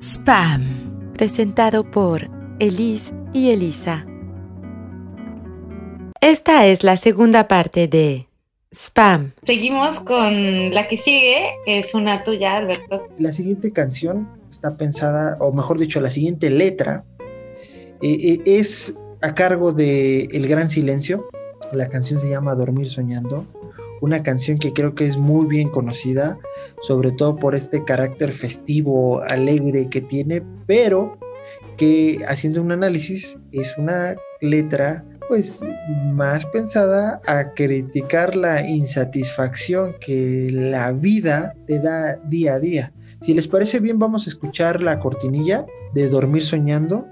Spam, presentado por Elise y Elisa. Esta es la segunda parte de Spam. Seguimos con la que sigue, que es una tuya, Alberto. La siguiente canción está pensada, o mejor dicho, la siguiente letra eh, eh, es a cargo de El Gran Silencio. La canción se llama Dormir Soñando. Una canción que creo que es muy bien conocida, sobre todo por este carácter festivo, alegre que tiene, pero que haciendo un análisis es una letra pues más pensada a criticar la insatisfacción que la vida te da día a día. Si les parece bien, vamos a escuchar la cortinilla de Dormir Soñando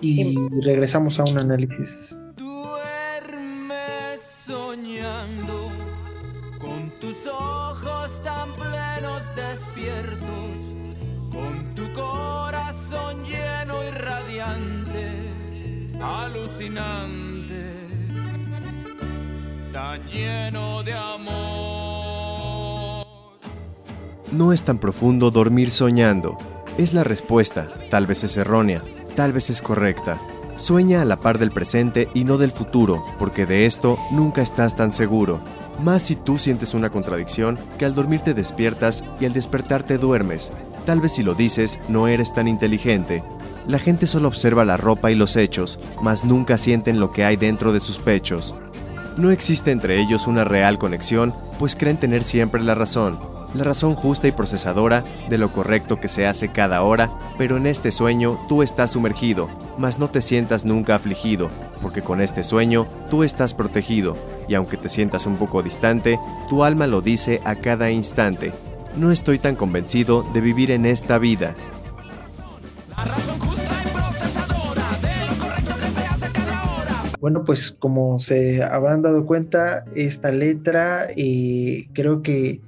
y regresamos a un análisis. Duerme soñando tan plenos despiertos, con tu corazón lleno y radiante, alucinante, tan lleno de amor. No es tan profundo dormir soñando. Es la respuesta, tal vez es errónea, tal vez es correcta. Sueña a la par del presente y no del futuro, porque de esto nunca estás tan seguro. Más si tú sientes una contradicción que al dormir te despiertas y al despertar te duermes. Tal vez si lo dices no eres tan inteligente. La gente solo observa la ropa y los hechos, mas nunca sienten lo que hay dentro de sus pechos. No existe entre ellos una real conexión, pues creen tener siempre la razón, la razón justa y procesadora de lo correcto que se hace cada hora, pero en este sueño tú estás sumergido, mas no te sientas nunca afligido, porque con este sueño tú estás protegido, y aunque te sientas un poco distante, tu alma lo dice a cada instante. No estoy tan convencido de vivir en esta vida. La razón justa y procesadora de lo correcto que se hace cada hora. Bueno, pues como se habrán dado cuenta, esta letra eh, creo que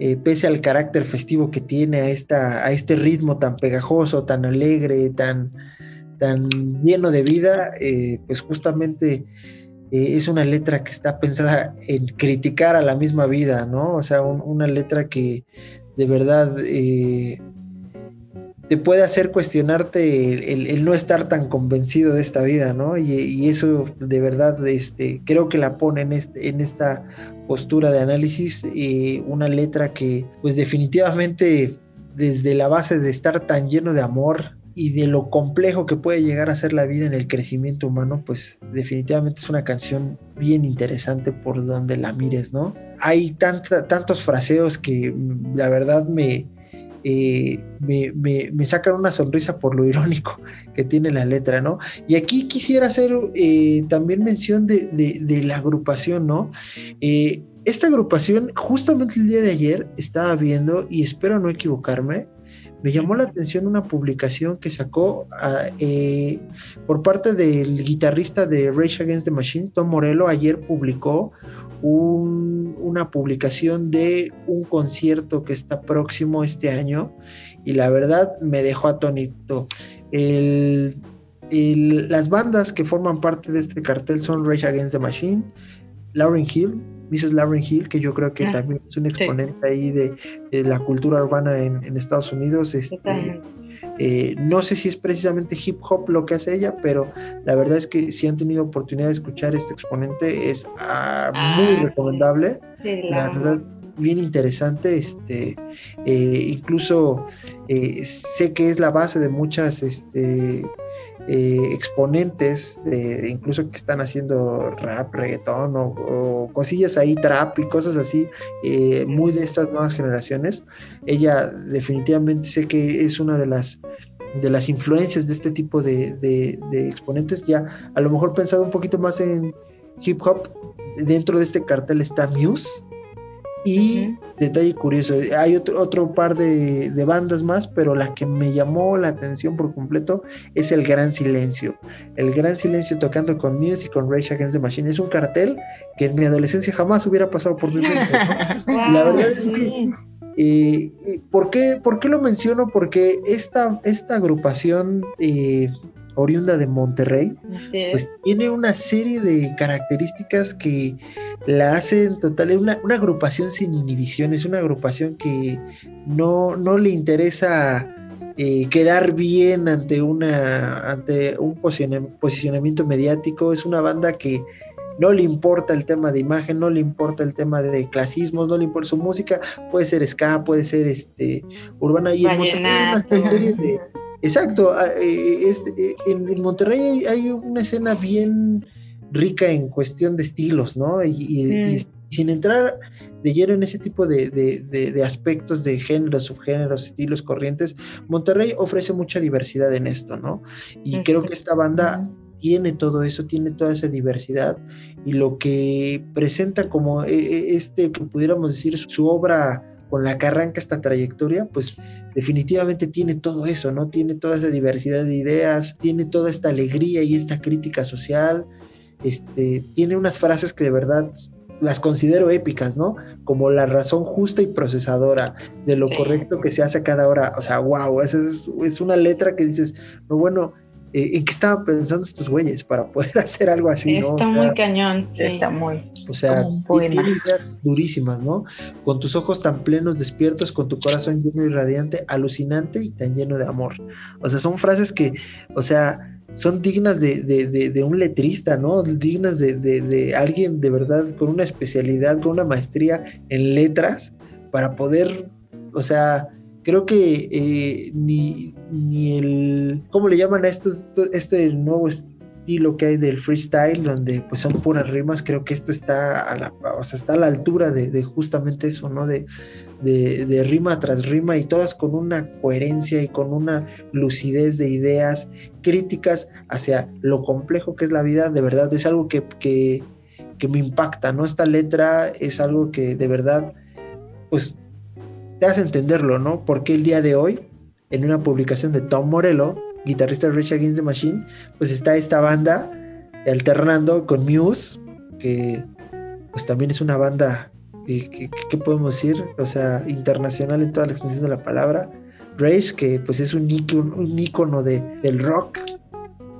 eh, pese al carácter festivo que tiene a, esta, a este ritmo tan pegajoso, tan alegre, tan, tan lleno de vida, eh, pues justamente eh, es una letra que está pensada en criticar a la misma vida, ¿no? O sea, un- una letra que de verdad te puede hacer cuestionarte el no estar tan convencido de esta vida, ¿no? Y, y eso de verdad este, creo que la pone en, este, en esta postura de análisis, una letra que pues definitivamente desde la base de estar tan lleno de amor y de lo complejo que puede llegar a ser la vida en el crecimiento humano, pues definitivamente es una canción bien interesante por donde la mires, ¿no? Hay tantos fraseos que mm, la verdad me, me, me- sacan una sonrisa por lo irónico que tiene la letra, ¿no? Y aquí quisiera hacer eh, también mención de, de- de la agrupación, ¿no? Eh, esta agrupación, justamente el día de ayer, estaba viendo, y espero no equivocarme, me llamó la atención una publicación que sacó ah, eh, por parte del guitarrista de Rage Against the Machine, Tom Morello, ayer publicó un- una publicación de un concierto que está próximo este año y la verdad me dejó atónito. El- el- las bandas que forman parte de este cartel son Rage Against the Machine, Lauren Hill, Mrs. Lauren Hill, que yo creo que Ah, también es un exponente ahí de, de la cultura urbana en, en Estados Unidos. Este, eh, no sé si es precisamente hip hop lo que hace ella, pero la verdad es que si han tenido oportunidad de escuchar este exponente es ah, Ah, muy recomendable. Sí, la- verdad, bien interesante. Este, eh, incluso eh, sé que es la base de muchas este, eh, exponentes, de, incluso que están haciendo rap, reggaetón o, cosillas ahí, trap y cosas así, eh, muy de estas nuevas generaciones. Ella definitivamente sé que es una de las de las influencias de este tipo de, de- de exponentes, ya a lo mejor pensado un poquito más en hip hop, dentro de este cartel está Muse, y detalle curioso, hay otro, otro par de, de bandas más, pero la que me llamó la atención por completo es El Gran Silencio. El Gran Silencio tocando con Muse y con Rage Against the Machine. Es un cartel que en mi adolescencia jamás hubiera pasado por mi mente. ¿no? La verdad es que eh, eh, ¿por, qué, por qué lo menciono? Porque esta, esta agrupación eh, oriunda de Monterrey, pues tiene una serie de características que la hacen total, una, una agrupación sin inhibiciones, una agrupación que no, no le interesa eh, quedar bien ante, una, ante un posiciona- posicionamiento mediático, es una banda que no le importa el tema de imagen, no le importa el tema de clasismos, no le importa su música, puede ser ska, puede ser este urbana. Y en Monterrey hay una serie de- Exacto, ah, eh, eh, en, Monterrey hay, una escena bien rica en cuestión de estilos, ¿no? Y, y- Mm. y sin entrar de lleno en ese tipo de, de- de- de aspectos de géneros, subgéneros, estilos, corrientes, Monterrey ofrece mucha diversidad en esto, ¿no? Y creo que esta banda tiene todo eso, tiene toda esa diversidad y lo que presenta como eh, este, que pudiéramos decir, su obra con la que arranca esta trayectoria, pues definitivamente tiene todo eso, ¿no? Tiene toda esa diversidad de ideas, tiene toda esta alegría y esta crítica social, este, tiene unas frases que de verdad las considero épicas, ¿no? Como la razón justa y procesadora de lo Sí. correcto que se hace a cada hora. O sea, wow, esa es, es una letra que dices, no, bueno, ¿en qué estaban pensando estos güeyes para poder hacer algo así, no? Está O sea, muy cañón. Sí. Está muy. o sea, durísimas, ¿no? Con tus ojos tan plenos, despiertos, con tu corazón lleno y radiante, alucinante y tan lleno de amor. O sea, son frases que, o sea, son dignas de, de- de- de un letrista, ¿no? Dignas de, de- de alguien de verdad con una especialidad, con una maestría en letras, para poder, o sea, creo que eh, ni, ni el, ¿cómo le llaman a estos, este nuevo estilo que hay del freestyle, donde pues son puras rimas, creo que esto está a la, o sea, está a la altura de, justamente eso, ¿no? De, de, rima tras rima y todas con una coherencia y con una lucidez de ideas críticas hacia lo complejo que es la vida, de verdad es algo que, que me impacta, ¿no? Esta letra es algo que de verdad, pues, te hace entenderlo, ¿no? Porque el día de hoy, en una publicación de Tom Morello, guitarrista de Rage Against the Machine, pues está esta banda alternando con Muse, que pues también es una banda que, que- podemos decir, o sea, internacional en toda la extensión de la palabra. Rage, que pues es un ícono, un ícono de, del rock.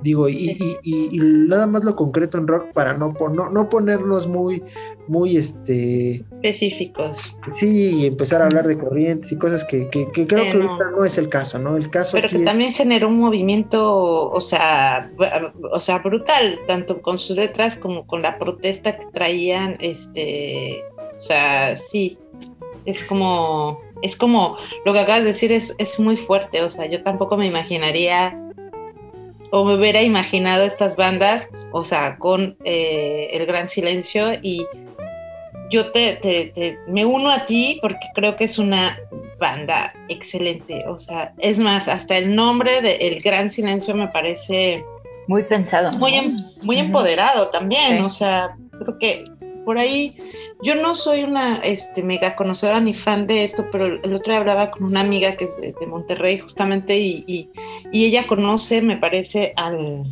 Digo, y, y- y- y nada más lo concreto en rock para no, no, no ponernos muy, muy, este, Específicos. sí, y empezar a hablar de corrientes y cosas que, que- que creo Sí, que no. ahorita no es el caso, ¿no? El caso Pero que es- también generó un movimiento, o sea, o sea, brutal, tanto con sus letras como con la protesta que traían, este, o sea, sí, es como, es como, lo que acabas de decir es, es muy fuerte, o sea, yo tampoco me imaginaría o me hubiera imaginado estas bandas, o sea, con eh, el gran silencio y yo te, te- te- me uno a ti porque creo que es una banda excelente, o sea, es más, hasta el nombre de El Gran Silencio me parece Muy pensado. ¿no? muy, em- muy empoderado también, Sí. o sea, creo que por ahí, yo no soy una este, mega conocedora ni fan de esto, pero el otro día hablaba con una amiga que es de, Monterrey justamente y, y- y ella conoce, me parece, al,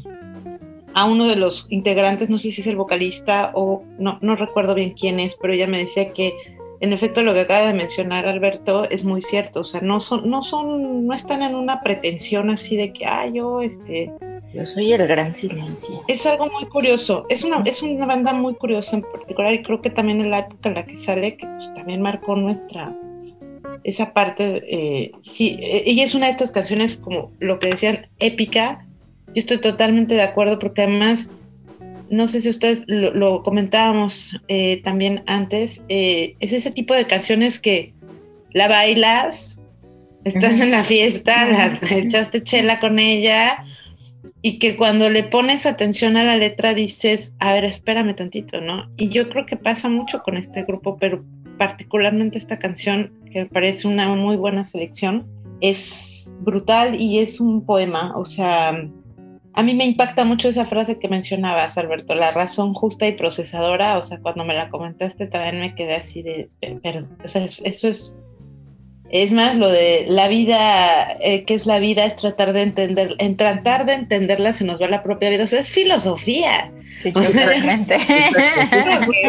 a uno de los integrantes, no sé si es el vocalista o no, no recuerdo bien quién es, pero ella me decía que en efecto lo que acaba de mencionar Alberto es muy cierto, o sea, no son, no son, no están en una pretensión así de que, ah, yo, este, Yo soy el gran silencio. es algo muy curioso, es una, es una banda muy curiosa en particular y creo que también en la época en la que sale, que pues, también marcó nuestra, esa parte, eh, sí, eh, ella es una de estas canciones como lo que decían, épica, yo estoy totalmente de acuerdo porque además, no sé si ustedes lo, lo comentábamos eh, también antes, eh, es ese tipo de canciones que la bailas, estás en la fiesta, la, echaste chela con ella y que cuando le pones atención a la letra dices, a ver, espérame tantito, ¿no? Y yo creo que pasa mucho con este grupo, pero particularmente esta canción, que me parece una muy buena selección, es brutal y es un poema, o sea, a mí me impacta mucho esa frase que mencionabas, Alberto, la razón justa y procesadora, o sea, cuando me la comentaste también me quedé así de, "Espera, perdón, o sea, es- eso es es más, lo de la vida, eh, ¿qué es la vida? Es tratar de entender, en tratar de entenderla se nos va la propia vida. O sea, es filosofía. Sí, totalmente. Exacto.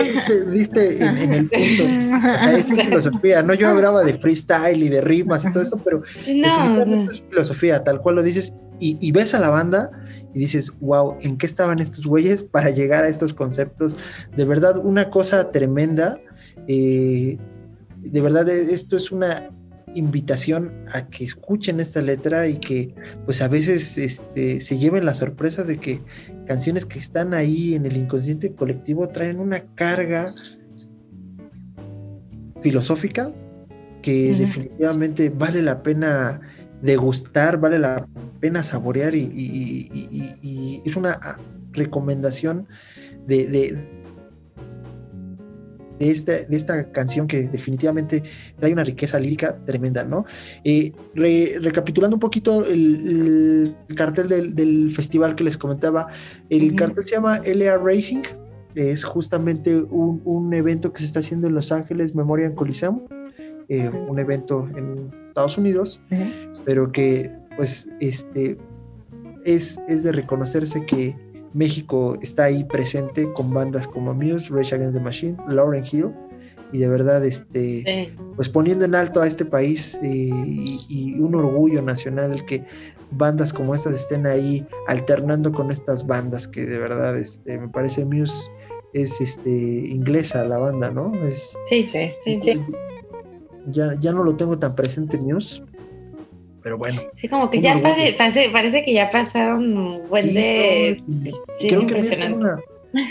Diste, diste en, en el punto. O sea, es filosofía. No, yo hablaba de freestyle y de rimas y todo eso, pero No, es filosofía, tal cual lo dices. y, y ves a la banda y dices, wow, ¿en qué estaban estos güeyes para llegar a estos conceptos? De verdad, una cosa tremenda. eh, de verdad, e- esto es una invitación a que escuchen esta letra y que pues a veces este, se lleven la sorpresa de que canciones que están ahí en el inconsciente colectivo traen una carga filosófica que definitivamente vale la pena degustar, vale la pena saborear y, y- y- y- y es una recomendación de, de- de esta, de esta canción que definitivamente trae una riqueza lírica tremenda, ¿no? Eh, re- recapitulando un poquito el, el cartel del, del festival que les comentaba, el cartel se llama LA Racing, es justamente un, un evento que se está haciendo en Los Ángeles Memorial Coliseum, eh, un evento en Estados Unidos, pero que pues este es, es de reconocerse que México está ahí presente con bandas como Muse, Rage Against the Machine, Lauren Hill, y de verdad este Sí. pues poniendo en alto a este país eh, y, y un orgullo nacional que bandas como estas estén ahí alternando con estas bandas que de verdad este me parece Muse es este inglesa la banda, ¿no? Es Sí, Sí, sí, sí. ya, ya no lo tengo tan presente Muse, pero bueno. Sí, como que ya pare- parece, que ya pasaron un buen Sí, de... sí, creo que es una,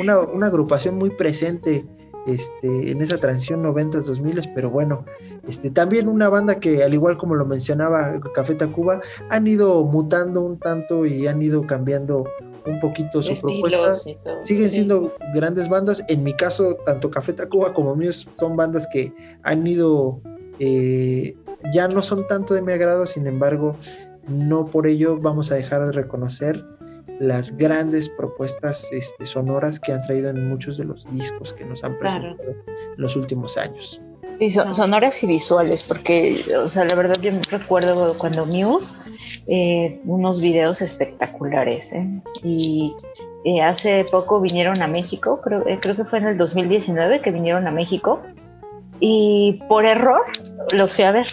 una, una agrupación muy presente este, en esa transición 90s, 2000 pero bueno, este, también una banda que al igual como lo mencionaba Café Tacuba, han ido mutando un tanto y han ido cambiando un poquito su propuesta. todo. Siguen Sí. siendo grandes bandas. En mi caso, tanto Café Tacuba como Muse son bandas que han ido, eh, ya no son tanto de mi agrado, sin embargo, no por ello vamos a dejar de reconocer las grandes propuestas este, sonoras que han traído en muchos de los discos que nos han Claro. presentado en los últimos años. Sí, son- No. sonoras y visuales, porque, o sea, la verdad yo recuerdo cuando Muse, eh, unos videos espectaculares, ¿eh? Y eh, hace poco vinieron a México, creo, eh, creo que fue en el 2019 que vinieron a México, y por error los fui a ver.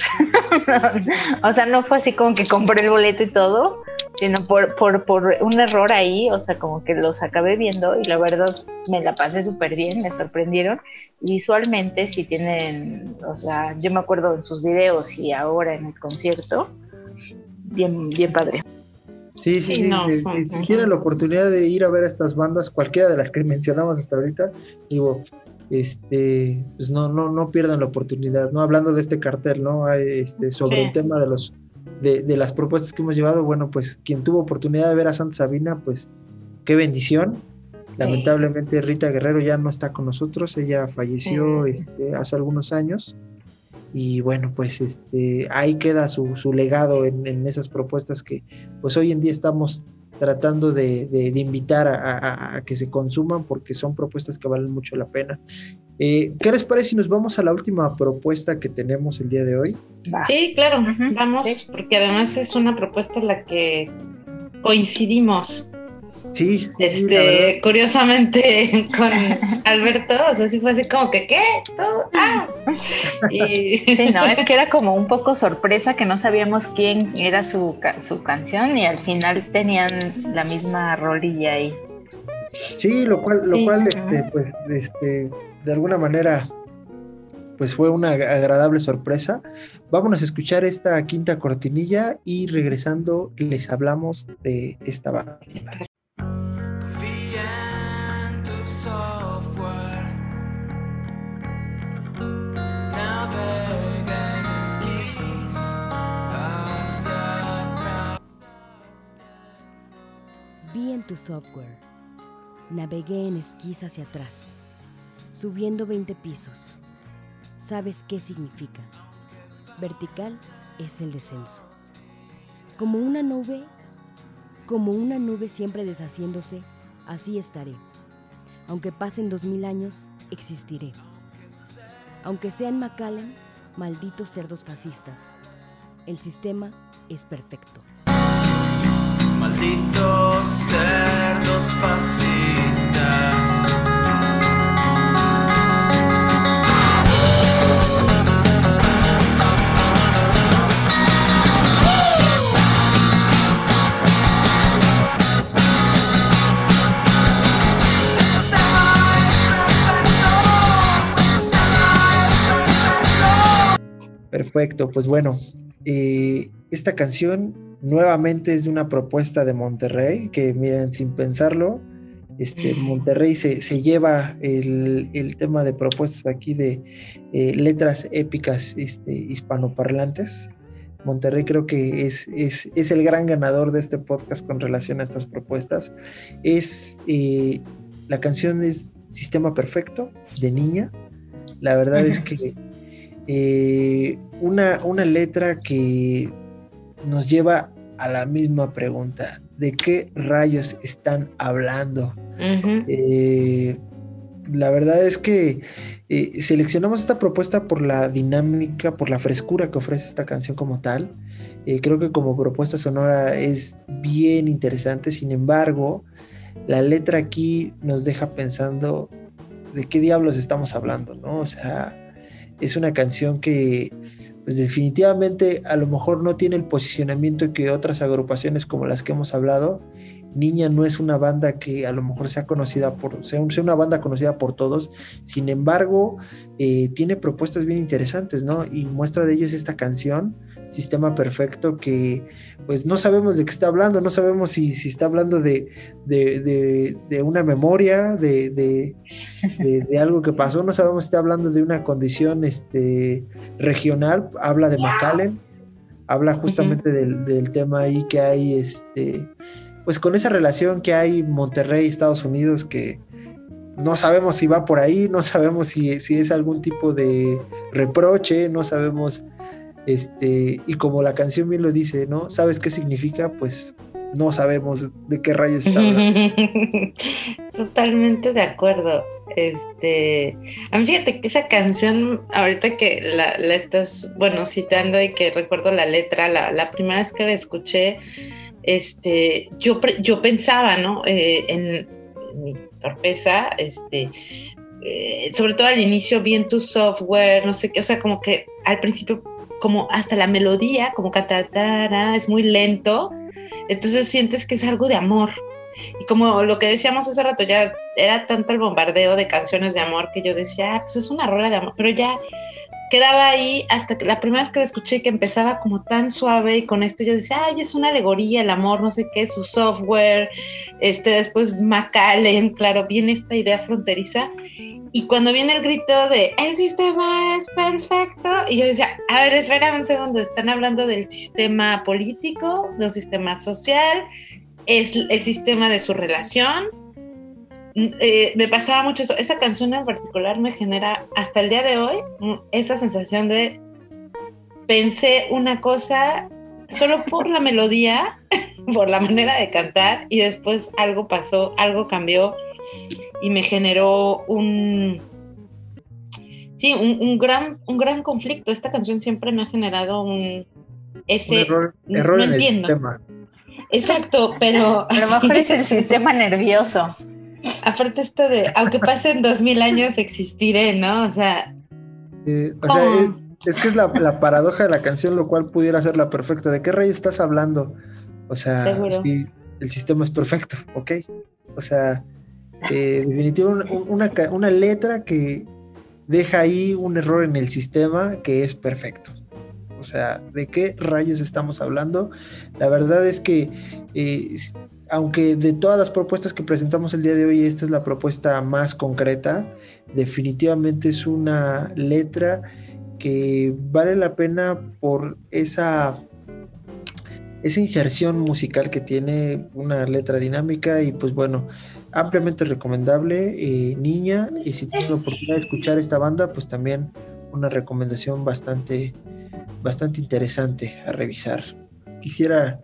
o sea, no fue así como que compré el boleto y todo, sino por, por, por un error ahí, o sea, como que los acabé viendo y la verdad me la pasé súper bien, me sorprendieron visualmente si tienen, o sea, yo me acuerdo en sus videos y ahora en el concierto, bien, bien padre. Sí, sí, Sí, sí, no, si- son- si tienen la oportunidad de ir a ver a estas bandas, cualquiera de las que mencionamos hasta ahorita, digo, este, pues no, no, no pierdan la oportunidad, ¿no? Hablando de este cartel, ¿no? Este, sobre Sí. el tema de los, de, de las propuestas que hemos llevado, bueno, pues quien tuvo oportunidad de ver a Santa Sabina, pues qué bendición. Lamentablemente Rita Guerrero ya no está con nosotros, ella falleció Sí. este, hace algunos años. Y bueno, pues este, ahí queda su, su legado en, en esas propuestas que pues hoy en día estamos tratando de, de- de invitar a, a- a que se consuman porque son propuestas que valen mucho la pena. Eh, ¿Qué les parece si nos vamos a la última propuesta que tenemos el día de hoy? Sí, claro, vamos, sí. porque además es una propuesta en la que coincidimos, Sí, este, curiosamente con Alberto, o sea, sí fue así como que, ¿qué? ¿Tú? ¡Ah! Y, Sí, no, es que era como un poco sorpresa que no sabíamos quién era su, su canción y al final tenían la misma rolilla ahí. Sí, lo cual, lo Sí, cual, este, pues, este, de alguna manera, pues fue una ag- agradable sorpresa. Vámonos a escuchar esta quinta cortinilla y regresando les hablamos de esta banda. Software. Navega en esquís hacia atrás. Vi en tu software. Navegué en esquís hacia atrás, subiendo 20 pisos. ¿Sabes qué significa? Vertical es el descenso. Como una nube, como una nube siempre deshaciéndose, así estaré. Aunque pasen dos mil años, existiré. Aunque sean McAllen, malditos cerdos fascistas, el sistema es perfecto. Malditos cerdos fascistas. Perfecto, pues bueno, eh, esta canción nuevamente es de una propuesta de Monterrey, que miren, sin pensarlo, este, Monterrey se, se lleva el, el, tema de propuestas aquí de eh, letras épicas este, hispanoparlantes. Monterrey creo que es, es, es, el gran ganador de este podcast con relación a estas propuestas. Es eh, la canción es Sistema Perfecto de Niña. La verdad es que eh, una, una letra que nos lleva a la misma pregunta. ¿De qué rayos están hablando? eh, la verdad es que eh, seleccionamos esta propuesta por la dinámica, por la frescura que ofrece esta canción como tal. Eh, creo que como propuesta sonora es bien interesante, sin embargo, la letra aquí nos deja pensando de qué diablos estamos hablando, ¿no? O sea, es una canción que pues definitivamente a lo mejor no tiene el posicionamiento que otras agrupaciones como las que hemos hablado. Niña no es una banda que a lo mejor sea conocida por, sea, una banda conocida por todos, sin embargo, eh, tiene propuestas bien interesantes, ¿no? Y muestra de ello es esta canción, Sistema Perfecto, que pues no sabemos de qué está hablando, no sabemos si, si está hablando de, de, de, de una memoria, de, algo que pasó, no sabemos si está hablando de una condición este, regional, habla de McAllen, habla justamente del, del, tema ahí que hay, este, pues con esa relación que hay Monterrey, Estados Unidos, que no sabemos si va por ahí, no sabemos si, si es algún tipo de reproche, no sabemos este, y como la canción bien lo dice, ¿no? ¿Sabes qué significa? Pues no sabemos de qué rayos está hablando. Totalmente de acuerdo. Este, a mí fíjate que esa canción, ahorita que la, estás, bueno, citando y que recuerdo la letra, la, primera vez que la escuché, este, yo, yo pensaba, ¿no? Eh, en, mi torpeza, este, eh, sobre todo al inicio vi en tu software, no sé qué, o sea, como que al principio como hasta la melodía, como catatara, es muy lento, entonces sientes que es algo de amor. Y como lo que decíamos hace rato, ya era tanto el bombardeo de canciones de amor que yo decía, ah, pues es una rola de amor, pero ya quedaba ahí hasta que la primera vez que la escuché que empezaba como tan suave y con esto yo decía, ay, es una alegoría, el amor, no sé qué, su software, este, después Macallen, claro, viene esta idea fronteriza y cuando viene el grito de el sistema es perfecto, y yo decía, a ver, espera un segundo, están hablando del sistema político, del sistema social, es el sistema de su relación. Eh, me pasaba mucho eso. Esa canción en particular me genera hasta el día de hoy mm, esa sensación de pensé una cosa solo por la melodía, por la manera de cantar, y después algo pasó, algo cambió y me generó un, sí, un, gran, un gran conflicto. Esta canción siempre me ha generado un, ese, error, en el sistema. Exacto, pero... A lo mejor es el sistema nervioso. Aparte esto de, aunque pasen dos mil años, existiré, ¿no? O sea... o sea, es, que es la, paradoja de la canción, lo cual pudiera ser la perfecta. ¿De qué rey estás hablando? O sea, sí, el sistema es perfecto, ¿ok? O sea, eh, definitivamente una, una, letra que deja ahí un error en el sistema que es perfecto. O sea, ¿de qué rayos estamos hablando? La verdad es que, eh, aunque de todas las propuestas que presentamos el día de hoy, esta es la propuesta más concreta, definitivamente es una letra que vale la pena por esa esa inserción musical que tiene una letra dinámica y pues bueno, ampliamente recomendable, eh, niña, y si tienes la oportunidad de escuchar esta banda, pues también una recomendación bastante, bastante interesante a revisar. Quisiera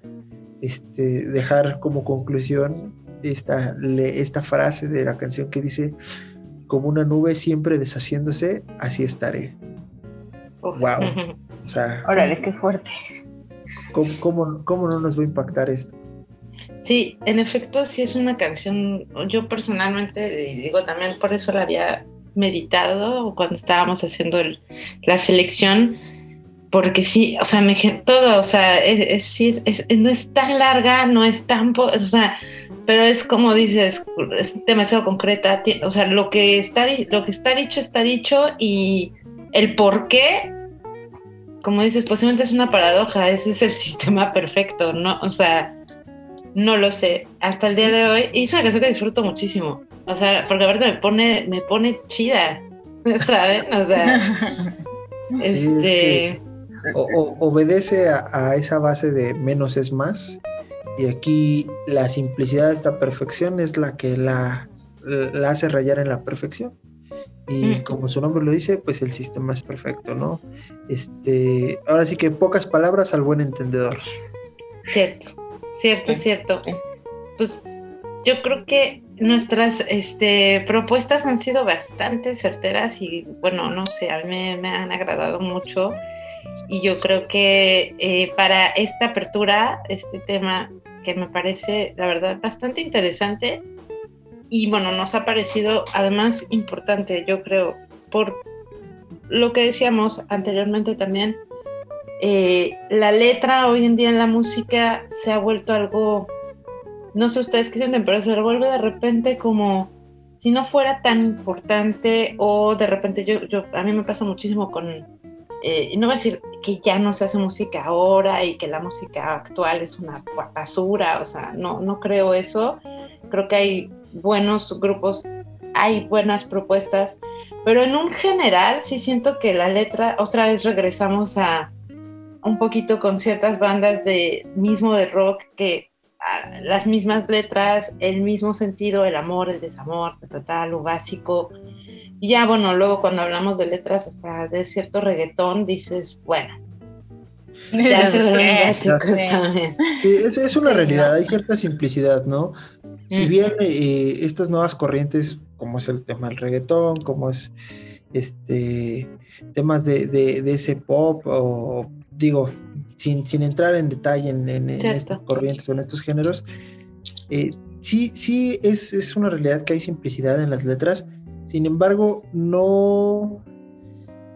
este, dejar como conclusión esta, esta frase de la canción que dice, como una nube siempre deshaciéndose, así estaré. Wow. O sea, Órale, qué fuerte. ¿cómo, cómo no nos va a impactar esto? Sí, en efecto, sí es una canción, yo personalmente, digo, también por eso la había meditado cuando estábamos haciendo la selección, porque sí, o sea, me todo, o sea, es, sí, es, no es tan larga, no es tan, o sea, pero es como dices, es demasiado concreta, o sea, lo que está, lo que está dicho está dicho y el por qué como dices, posiblemente es una paradoja, ese es el sistema perfecto, ¿no? O sea, no lo sé. Hasta el día de hoy, y es una canción que disfruto muchísimo. O sea, porque ahorita me pone, me pone chida, ¿saben? O sea, este. O, o- obedece a, a esa base de menos es más. Y aquí la simplicidad de esta perfección es la que la, la hace rayar en la perfección. Y Mm. como su nombre lo dice, pues el sistema es perfecto, ¿no? Este, ahora sí que pocas palabras al buen entendedor. Cierto, cierto, cierto. Pues yo creo que nuestras este, propuestas han sido bastante certeras y bueno, no sé, a mí me, me han agradado mucho y yo creo que eh, para esta apertura, este tema que me parece, la verdad, bastante interesante y bueno, nos ha parecido además importante, yo creo, por lo que decíamos anteriormente también, eh, la letra hoy en día en la música se ha vuelto algo, no sé ustedes qué sienten, pero se vuelve de repente como si no fuera tan importante o de repente yo, yo a mí me pasa muchísimo con, eh, no voy a decir que ya no se hace música ahora y que la música actual es una basura, o sea, no, no creo eso, creo que hay buenos grupos, hay buenas propuestas, pero en un general sí siento que la letra, otra vez regresamos a un poquito con ciertas bandas de mismo de rock que ah, las mismas letras, el mismo sentido, el amor, el desamor, ta, ta, ta, lo básico. Y ya, bueno, luego cuando hablamos de letras hasta de cierto reggaetón, dices, bueno, ya se vuelven básicos Sí. también. Sí, es, es una Sí, realidad, ¿no? hay cierta simplicidad, ¿no? Si Mm. bien eh, estas nuevas corrientes, como es el tema del reggaetón, como es este temas de, de- de ese pop, o digo, sin, sin entrar en detalle en, en- estas corrientes o en estos géneros, eh, sí, sí es, es una realidad que hay simplicidad en las letras, sin embargo, no,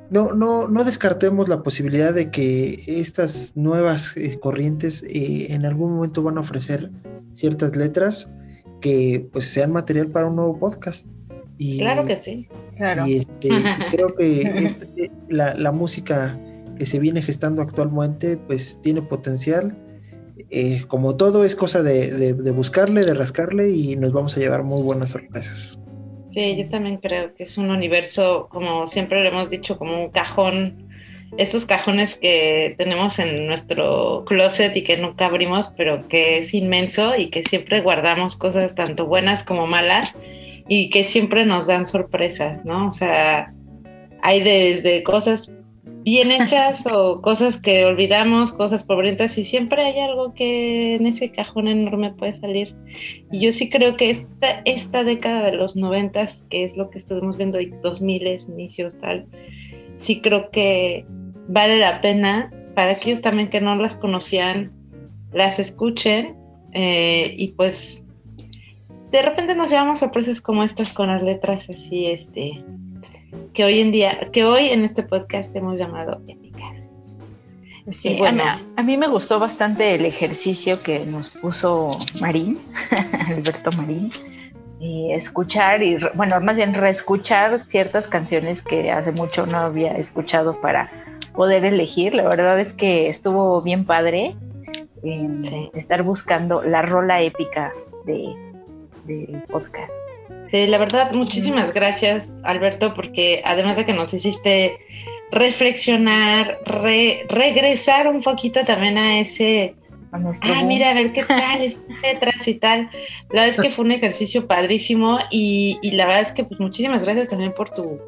no, no, no descartemos la posibilidad de que estas nuevas eh, corrientes eh, en algún momento van a ofrecer ciertas letras que pues sean material para un nuevo podcast. Y, Claro que sí. Claro. y, este, creo que este, la, la música que se viene gestando actualmente pues tiene potencial. Eh, como todo es cosa de, de- de buscarle, de rascarle y nos vamos a llevar muy buenas sorpresas. Sí, yo también creo que es un universo, como siempre lo hemos dicho, como un cajón, esos cajones que tenemos en nuestro closet y que nunca abrimos, pero que es inmenso y que siempre guardamos cosas tanto buenas como malas y que siempre nos dan sorpresas, ¿no? O sea, hay desde cosas bien hechas o cosas que olvidamos, cosas pobrecitas y siempre hay algo que en ese cajón enorme puede salir. Y yo sí creo que esta, esta década de los noventas, que es lo que estuvimos viendo, y dos miles, inicios, tal, sí creo que vale la pena para aquellos también que no las conocían, las escuchen eh, y pues de repente nos llevamos sorpresas como estas con las letras así, este, que hoy en día, que hoy en este podcast hemos llamado épicas. Sí, Y bueno. a, mí, a mí me gustó bastante el ejercicio que nos puso Marín, Alberto Marín, y escuchar y, bueno, más bien reescuchar ciertas canciones que hace mucho no había escuchado para poder elegir. La verdad es que estuvo bien padre en Sí. estar buscando la rola épica de, del podcast. Sí, la verdad, muchísimas gracias, Alberto, porque además de que nos hiciste reflexionar, re- regresar un poquito también a ese, ah, mira, a ver qué tal, estas letras y tal. La verdad es que fue un ejercicio padrísimo y, y la verdad es que pues muchísimas gracias también por tu,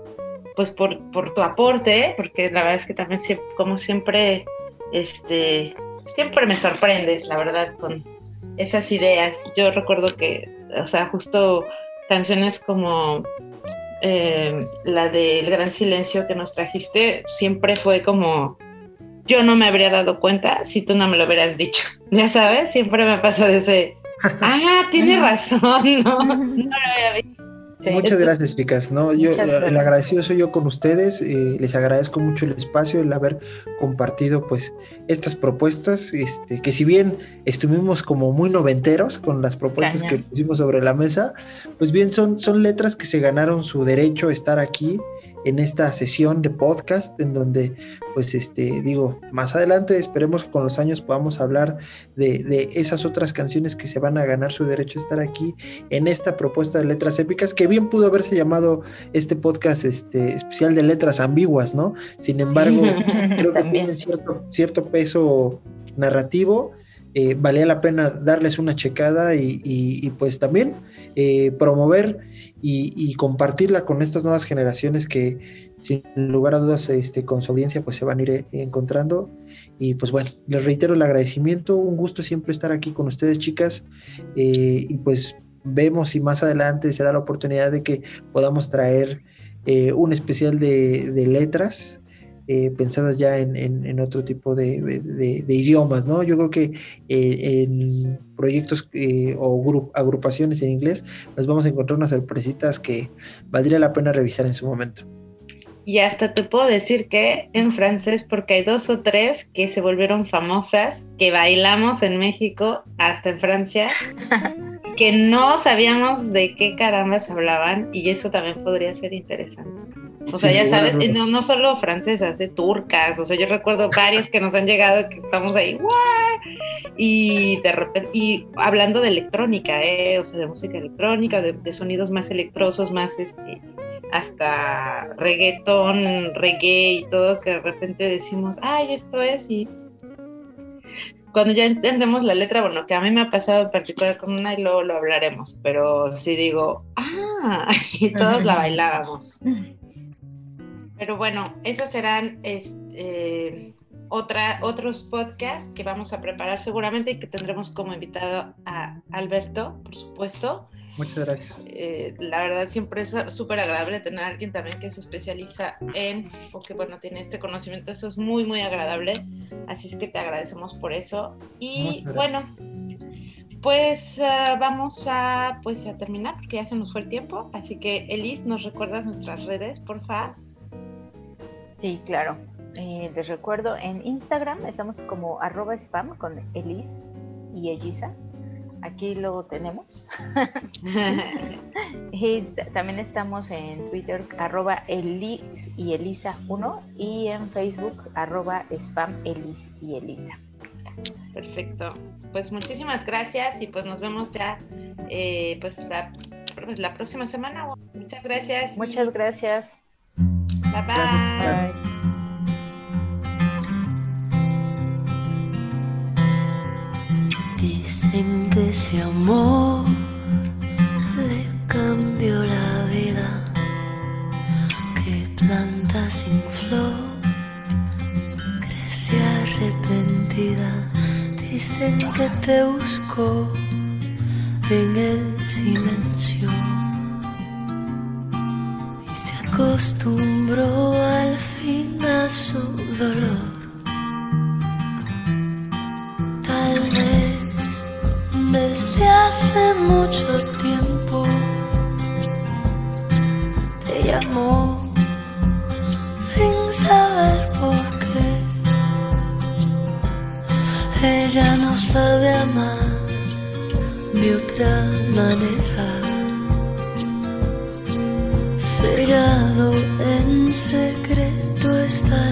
pues por, por tu aporte, porque la verdad es que también como siempre, este, siempre me sorprendes, la verdad, con esas ideas. Yo recuerdo que, o sea, justo canciones como eh, la del Gran Silencio que nos trajiste, siempre fue como, yo no me habría dado cuenta si tú no me lo hubieras dicho. Ya sabes, siempre me pasa de ese, ah, tiene razón, no, no lo había visto. Sí. Muchas gracias, chicas. No, yo Muchas el agradecido soy yo con ustedes. eh, les agradezco mucho el espacio, el haber compartido, pues, estas propuestas. Este, que si bien estuvimos como muy noventeros con las propuestas que pusimos sobre la mesa, pues bien son, son letras que se ganaron su derecho a estar aquí en esta sesión de podcast en donde pues este digo más adelante esperemos que con los años podamos hablar de, de esas otras canciones que se van a ganar su derecho a estar aquí en esta propuesta de letras épicas que bien pudo haberse llamado este podcast este especial de letras ambiguas no sin embargo creo que También. tienen cierto, cierto peso narrativo eh, valía la pena darles una checada y, y- y, pues también eh, promover y, compartirla con estas nuevas generaciones que sin lugar a dudas este, con su audiencia pues se van a ir eh, encontrando. Y pues bueno, les reitero el agradecimiento, un gusto siempre estar aquí con ustedes chicas. Eh, y pues vemos si más adelante se da la oportunidad de que podamos traer eh, un especial de letras eh, pensadas ya en, en- en otro tipo de, de- de idiomas, ¿no? Yo creo que eh, en proyectos eh, o gru- agrupaciones en inglés nos vamos a encontrar unas sorpresitas que valdría la pena revisar en su momento. Y hasta te puedo decir que en francés, porque hay dos o tres que se volvieron famosas, que bailamos en México, hasta en Francia, que no sabíamos de qué carambas hablaban y eso también podría ser interesante. O sea, ya sabes, no, no solo francesas, eh, turcas, o sea, yo recuerdo varias que nos han llegado que estamos ahí, ¡guau! Y de repente, y hablando de electrónica, eh, o sea, de música electrónica, de, de sonidos más electrosos, más este, hasta reggaetón, reggae y todo, que de repente decimos, ay, esto es, y cuando ya entendemos la letra, bueno, que a mí me ha pasado en particular con una y luego lo hablaremos, pero sí digo, ah, y todos la bailábamos. Pero bueno, esos serán este, otra, otros podcasts que vamos a preparar seguramente y que tendremos como invitado a Alberto, por supuesto. Muchas gracias. Eh, la verdad siempre es súper agradable tener a alguien también que se especializa en, o que bueno, tiene este conocimiento, eso es muy, muy agradable, así es que te agradecemos por eso. Y bueno, pues ah, vamos a, pues, a terminar porque ya se nos fue el tiempo, así que Elis, ¿nos recuerdas nuestras redes, por favor? Sí, claro. Eh, les recuerdo, en Instagram estamos como arroba spam con Elis y Elisa. Aquí lo tenemos. Y también estamos en Twitter, arroba Elis y Elisa 1 y en Facebook, arroba spam Elis y Elisa. Perfecto. Pues muchísimas gracias y pues nos vemos ya eh, pues la, pues, la próxima semana. Muchas gracias. Muchas gracias. Bye bye. Bye. Dicen que ese amor le cambió la vida, que planta sin flor crece arrepentida. Dicen que te buscó en el silencio y se acostumbró al fin a su dolor. Desde hace mucho tiempo te llamó sin saber por qué. Ella no sabe amar de otra manera. Sellado en secreto está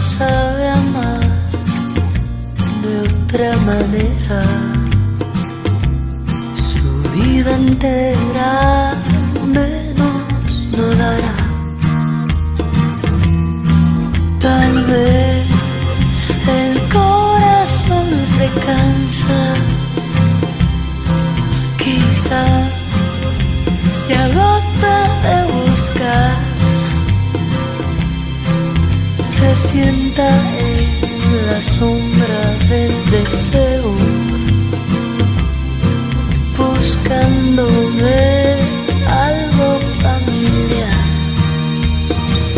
sabe amar de otra manera. Su vida entera menos no dará. Tal vez el corazón se cansa, quizás se agota la sombra del deseo, buscando ver algo familiar,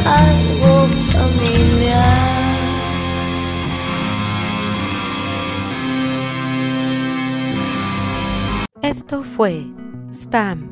algo familiar. Esto fue Spam